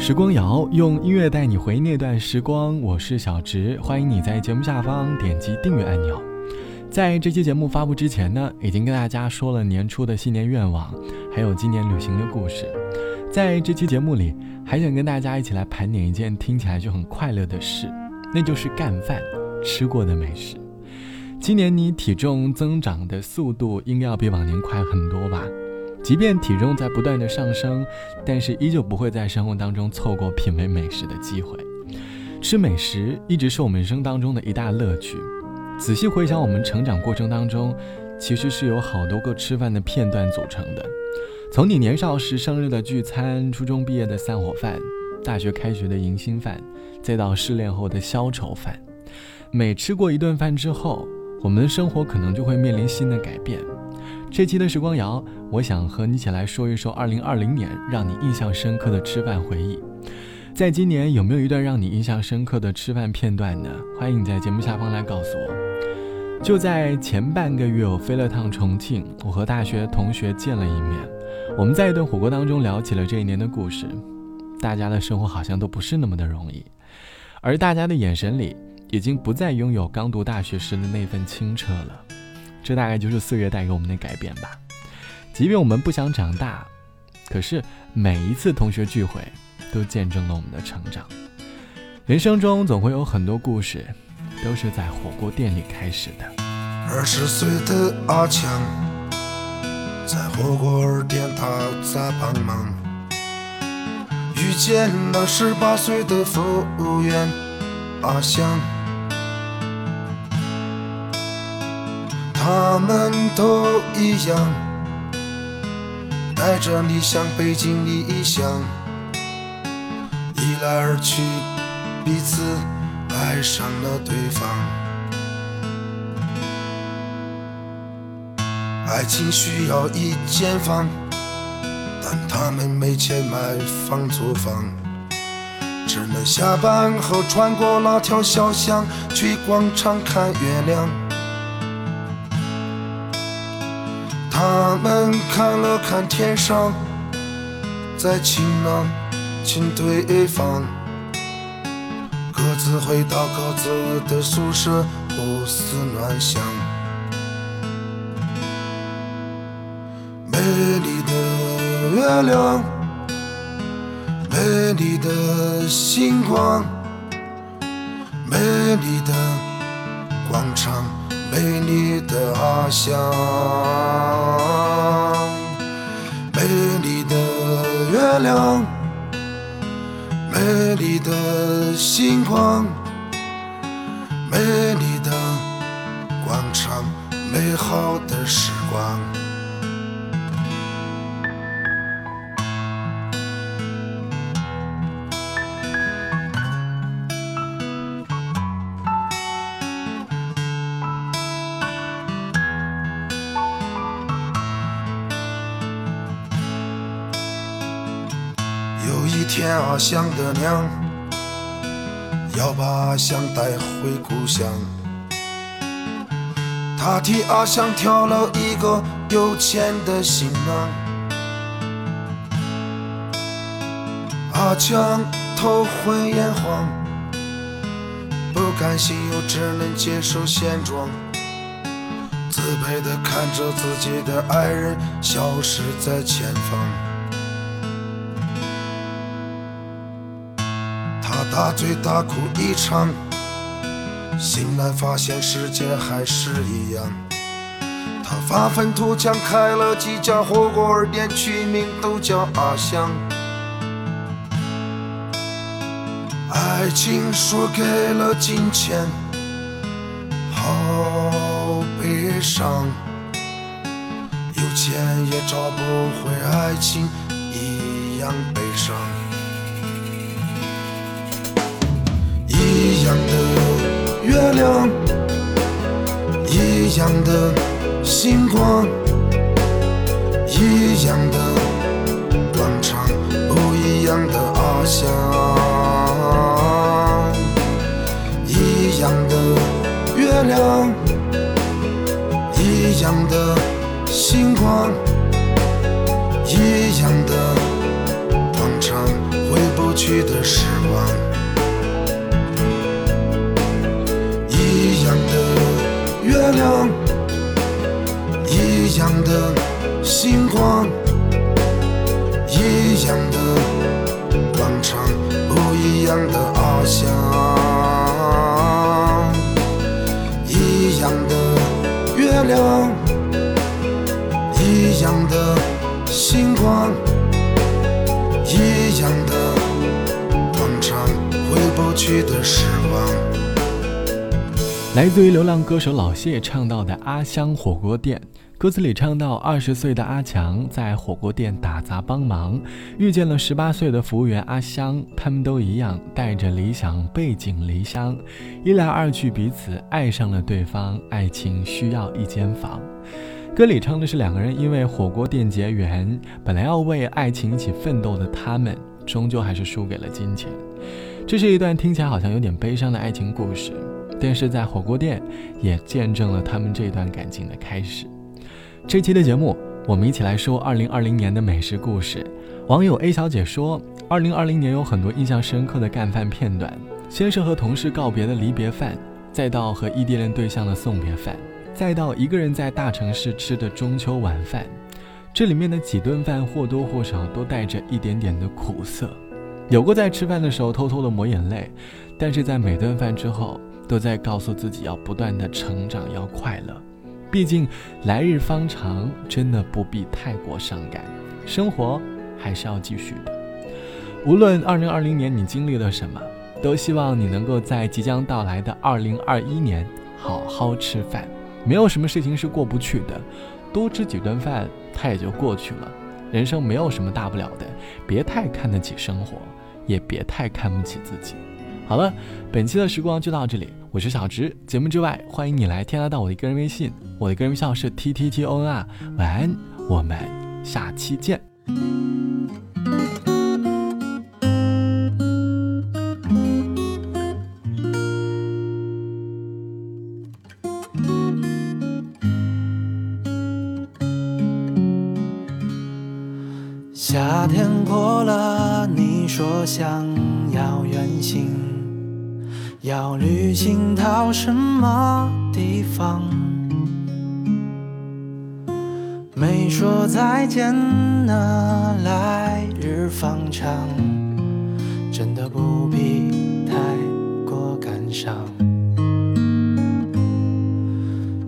时光谣用音乐带你回忆那段时光，我是小植，欢迎你在节目下方点击订阅按钮。在这期节目发布之前呢，已经跟大家说了年初的新年愿望，还有今年旅行的故事。在这期节目里，还想跟大家一起来盘点一件听起来就很快乐的事，那就是干饭，吃过的美食。今年你体重增长的速度应该要比往年快很多吧？即便体重在不断的上升，但是依旧不会在生活当中错过品味美食的机会。吃美食一直是我们人生当中的一大乐趣。仔细回想我们成长过程当中，其实是有好多个吃饭的片段组成的。从你年少时生日的聚餐，初中毕业的散伙饭，大学开学的迎新饭，再到失恋后的消愁饭。每吃过一顿饭之后，我们的生活可能就会面临新的改变。这期的时光谣，我想和你一起来说一说2020年让你印象深刻的吃饭回忆。在今年有没有一段让你印象深刻的吃饭片段呢？欢迎你在节目下方来告诉我。就在前半个月，我飞了趟重庆，我和大学同学见了一面。我们在一顿火锅当中聊起了这一年的故事。大家的生活好像都不是那么的容易，而大家的眼神里已经不再拥有刚读大学时的那份清澈了。这大概就是岁月带给我们的改变吧。即便我们不想长大，可是每一次同学聚会，都见证了我们的成长。人生中总会有很多故事。都是在火锅店里开始的。二十岁的阿强在火锅店他在帮忙，遇见了十八岁的服务员阿香，他们都一样，带着理想，背井离乡，一来二去，彼此。爱上了对方，爱情需要一间房，但他们没钱买房租房，只能下班后穿过那条小巷去广场看月亮。他们看了看天上，在晴朗亲对方。各自回到各自的宿舍，胡思乱想。美丽的月亮，美丽的星光，美丽的广场，美丽的阿香，美丽的月亮。美丽的星光，美丽的广场，美好的时光。天阿香的娘要把阿香带回故乡，他替阿香挑了一个有钱的新郎。阿强头昏眼花，不甘心又只能接受现状，自卑的看着自己的爱人消失在前方。大醉大哭一场，醒来发现世界还是一样。他发愤图强开了几家火锅店，取名都叫阿香。爱情输给了金钱，好悲伤。有钱也找不回爱情，一样悲伤。月亮，一样的星光，一样的广场，不一样的阿香。一样的月亮，一样的星光，一样的广场，回不。去的时光，样的星光，一样的广场，不一样的翱翔，一样的月亮，一样的星光。一样的广场，回不去的时光。来自于流浪歌手老谢唱到的《阿香火锅店》，歌词里唱到：二十岁的阿强在火锅店打杂帮忙，遇见了十八岁的服务员阿香，他们都一样带着理想背井离乡，一来二去彼此爱上了对方，爱情需要一间房。歌里唱的是两个人因为火锅店结缘，本来要为爱情一起奋斗的他们，终究还是输给了金钱。这是一段听起来好像有点悲伤的爱情故事，但是在火锅店也见证了他们这段感情的开始。这期的节目，我们一起来说2020年的美食故事。网友 A 小姐说，2020年有很多印象深刻的干饭片段，先是和同事告别的离别饭，再到和异地恋对象的送别饭。再到一个人在大城市吃的中秋晚饭，这里面的几顿饭或多或少都带着一点点的苦涩。有过在吃饭的时候偷偷的抹眼泪，但是在每顿饭之后，都在告诉自己要不断的成长，要快乐。毕竟来日方长，真的不必太过伤感，生活还是要继续的。无论二零二零年你经历了什么，都希望你能够在即将到来的二零二一年好好吃饭。没有什么事情是过不去的，多吃几顿饭，它也就过去了。人生没有什么大不了的，别太看得起生活，也别太看不起自己。好了，本期的时光就到这里，我是小直。节目之外，欢迎你来添加到我的个人微信，我的个人微信号是 t t t o n 啊。晚安，我们下期见。夏天过了，你说想要远行，要旅行到什么地方？没说再见呢，来日方长，真的不必太过感伤。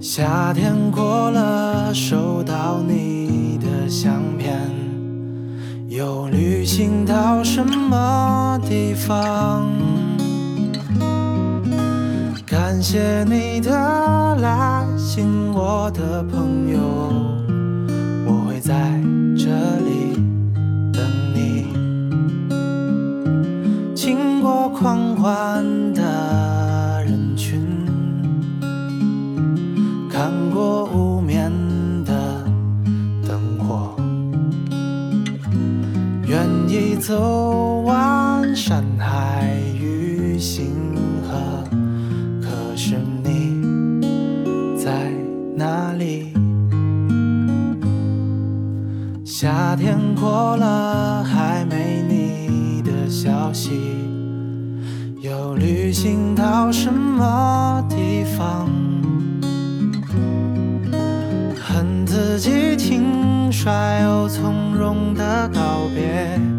夏天过了，收到你的相片。又旅行到什么地方？感谢你的来信，我的朋友，我会在这里等你。经过狂欢的人群，看过无眠的灯火，愿意。走夏天过了，还没你的消息。又旅行到什么地方？恨自己轻率又从容的告别。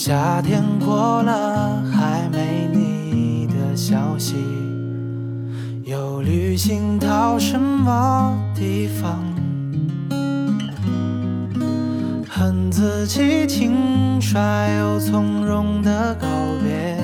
夏天过了，还没你的消息。又旅行到什么地方？恨自己轻率又从容的告别，